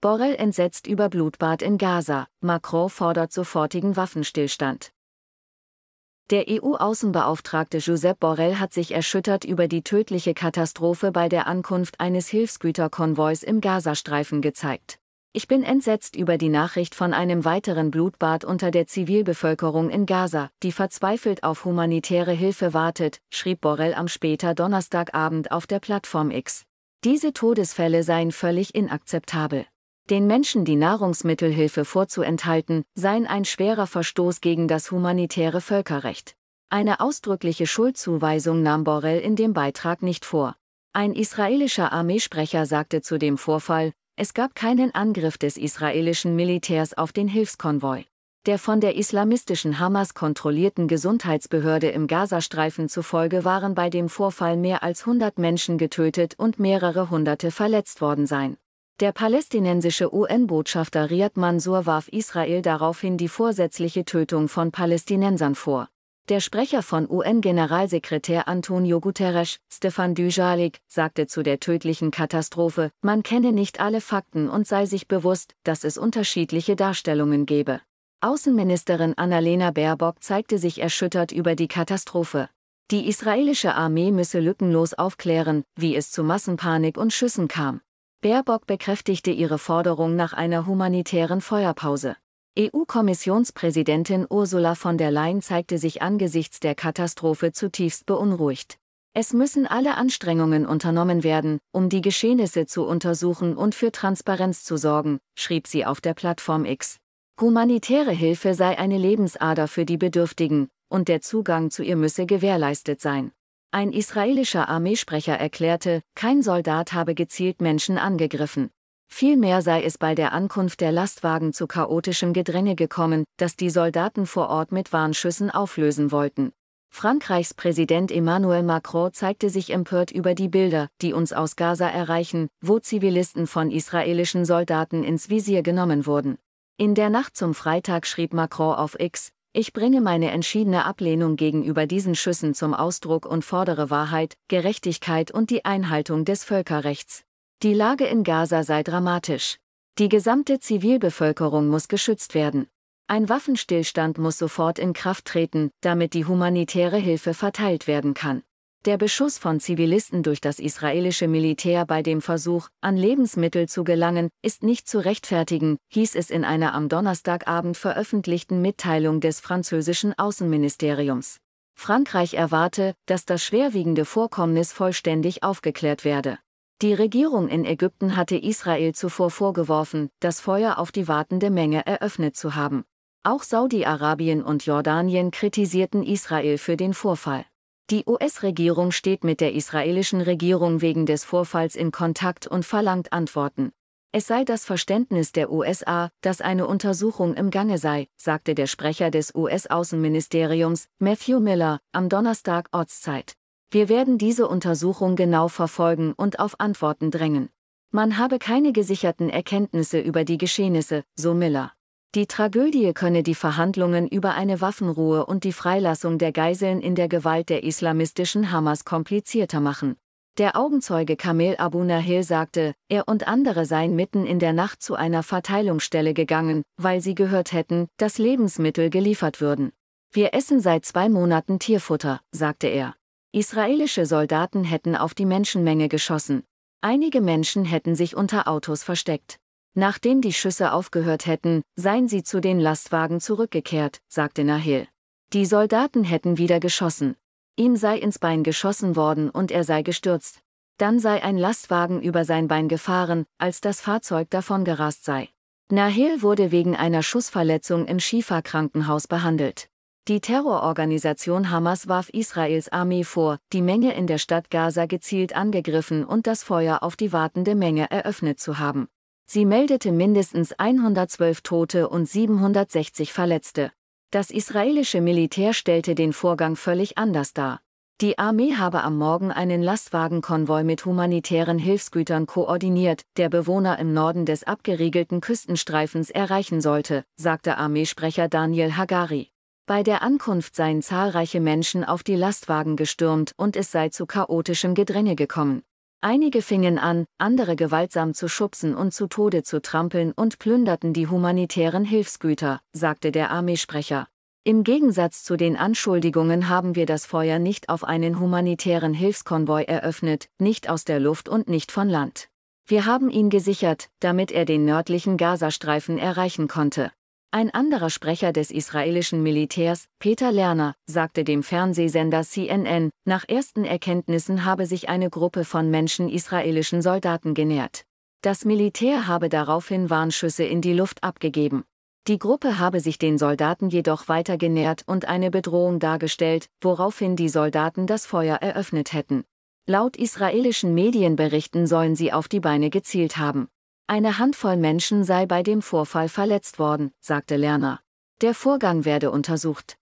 Borrell entsetzt über Blutbad in Gaza, Macron fordert sofortigen Waffenstillstand. Der EU-Außenbeauftragte Josep Borrell hat sich erschüttert über die tödliche Katastrophe bei der Ankunft eines Hilfsgüterkonvois im Gazastreifen gezeigt. Ich bin entsetzt über die Nachricht von einem weiteren Blutbad unter der Zivilbevölkerung in Gaza, die verzweifelt auf humanitäre Hilfe wartet, schrieb Borrell am später Donnerstagabend auf der Plattform X. Diese Todesfälle seien völlig inakzeptabel. Den Menschen die Nahrungsmittelhilfe vorzuenthalten, sei ein schwerer Verstoß gegen das humanitäre Völkerrecht. Eine ausdrückliche Schuldzuweisung nahm Borrell in dem Beitrag nicht vor. Ein israelischer Armeesprecher sagte zu dem Vorfall, es gab keinen Angriff des israelischen Militärs auf den Hilfskonvoi. Der von der islamistischen Hamas kontrollierten Gesundheitsbehörde im Gazastreifen zufolge waren bei dem Vorfall mehr als 100 Menschen getötet und mehrere Hunderte verletzt worden sein. Der palästinensische UN-Botschafter Riyad Mansour warf Israel daraufhin die vorsätzliche Tötung von Palästinensern vor. Der Sprecher von UN-Generalsekretär Antonio Guterres, Stefan Dujalik, sagte zu der tödlichen Katastrophe, man kenne nicht alle Fakten und sei sich bewusst, dass es unterschiedliche Darstellungen gebe. Außenministerin Annalena Baerbock zeigte sich erschüttert über die Katastrophe. Die israelische Armee müsse lückenlos aufklären, wie es zu Massenpanik und Schüssen kam. Baerbock bekräftigte ihre Forderung nach einer humanitären Feuerpause. EU-Kommissionspräsidentin Ursula von der Leyen zeigte sich angesichts der Katastrophe zutiefst beunruhigt. Es müssen alle Anstrengungen unternommen werden, um die Geschehnisse zu untersuchen und für Transparenz zu sorgen, schrieb sie auf der Plattform X. Humanitäre Hilfe sei eine Lebensader für die Bedürftigen, und der Zugang zu ihr müsse gewährleistet sein. Ein israelischer Armeesprecher erklärte, kein Soldat habe gezielt Menschen angegriffen. Vielmehr sei es bei der Ankunft der Lastwagen zu chaotischem Gedränge gekommen, das die Soldaten vor Ort mit Warnschüssen auflösen wollten. Frankreichs Präsident Emmanuel Macron zeigte sich empört über die Bilder, die uns aus Gaza erreichen, wo Zivilisten von israelischen Soldaten ins Visier genommen wurden. In der Nacht zum Freitag schrieb Macron auf X, ich bringe meine entschiedene Ablehnung gegenüber diesen Schüssen zum Ausdruck und fordere Wahrheit, Gerechtigkeit und die Einhaltung des Völkerrechts. Die Lage in Gaza sei dramatisch. Die gesamte Zivilbevölkerung muss geschützt werden. Ein Waffenstillstand muss sofort in Kraft treten, damit die humanitäre Hilfe verteilt werden kann. Der Beschuss von Zivilisten durch das israelische Militär bei dem Versuch, an Lebensmittel zu gelangen, ist nicht zu rechtfertigen, hieß es in einer am Donnerstagabend veröffentlichten Mitteilung des französischen Außenministeriums. Frankreich erwarte, dass das schwerwiegende Vorkommnis vollständig aufgeklärt werde. Die Regierung in Ägypten hatte Israel zuvor vorgeworfen, das Feuer auf die wartende Menge eröffnet zu haben. Auch Saudi-Arabien und Jordanien kritisierten Israel für den Vorfall. Die US-Regierung steht mit der israelischen Regierung wegen des Vorfalls in Kontakt und verlangt Antworten. Es sei das Verständnis der USA, dass eine Untersuchung im Gange sei, sagte der Sprecher des US-Außenministeriums, Matthew Miller, am Donnerstag Ortszeit. Wir werden diese Untersuchung genau verfolgen und auf Antworten drängen. Man habe keine gesicherten Erkenntnisse über die Geschehnisse, so Miller. Die Tragödie könne die Verhandlungen über eine Waffenruhe und die Freilassung der Geiseln in der Gewalt der islamistischen Hamas komplizierter machen. Der Augenzeuge Kamel Abu Nahil sagte, er und andere seien mitten in der Nacht zu einer Verteilungsstelle gegangen, weil sie gehört hätten, dass Lebensmittel geliefert würden. Wir essen seit zwei Monaten Tierfutter, sagte er. Israelische Soldaten hätten auf die Menschenmenge geschossen. Einige Menschen hätten sich unter Autos versteckt. Nachdem die Schüsse aufgehört hätten, seien sie zu den Lastwagen zurückgekehrt, sagte Nahil. Die Soldaten hätten wieder geschossen. Ihm sei ins Bein geschossen worden und er sei gestürzt. Dann sei ein Lastwagen über sein Bein gefahren, als das Fahrzeug davongerast sei. Nahil wurde wegen einer Schussverletzung im Schifa-Krankenhaus behandelt. Die Terrororganisation Hamas warf Israels Armee vor, die Menge in der Stadt Gaza gezielt angegriffen und das Feuer auf die wartende Menge eröffnet zu haben. Sie meldete mindestens 112 Tote und 760 Verletzte. Das israelische Militär stellte den Vorgang völlig anders dar. Die Armee habe am Morgen einen Lastwagenkonvoi mit humanitären Hilfsgütern koordiniert, der Bewohner im Norden des abgeriegelten Küstenstreifens erreichen sollte, sagte Armeesprecher Daniel Hagari. Bei der Ankunft seien zahlreiche Menschen auf die Lastwagen gestürmt und es sei zu chaotischem Gedränge gekommen. Einige fingen an, andere gewaltsam zu schubsen und zu Tode zu trampeln und plünderten die humanitären Hilfsgüter, sagte der Armeesprecher. Im Gegensatz zu den Anschuldigungen haben wir das Feuer nicht auf einen humanitären Hilfskonvoi eröffnet, nicht aus der Luft und nicht von Land. Wir haben ihn gesichert, damit er den nördlichen Gazastreifen erreichen konnte. Ein anderer Sprecher des israelischen Militärs, Peter Lerner, sagte dem Fernsehsender CNN, nach ersten Erkenntnissen habe sich eine Gruppe von Menschen israelischen Soldaten genährt. Das Militär habe daraufhin Warnschüsse in die Luft abgegeben. Die Gruppe habe sich den Soldaten jedoch weiter genähert und eine Bedrohung dargestellt, woraufhin die Soldaten das Feuer eröffnet hätten. Laut israelischen Medienberichten sollen sie auf die Beine gezielt haben. Eine Handvoll Menschen sei bei dem Vorfall verletzt worden, sagte Lerner. Der Vorgang werde untersucht.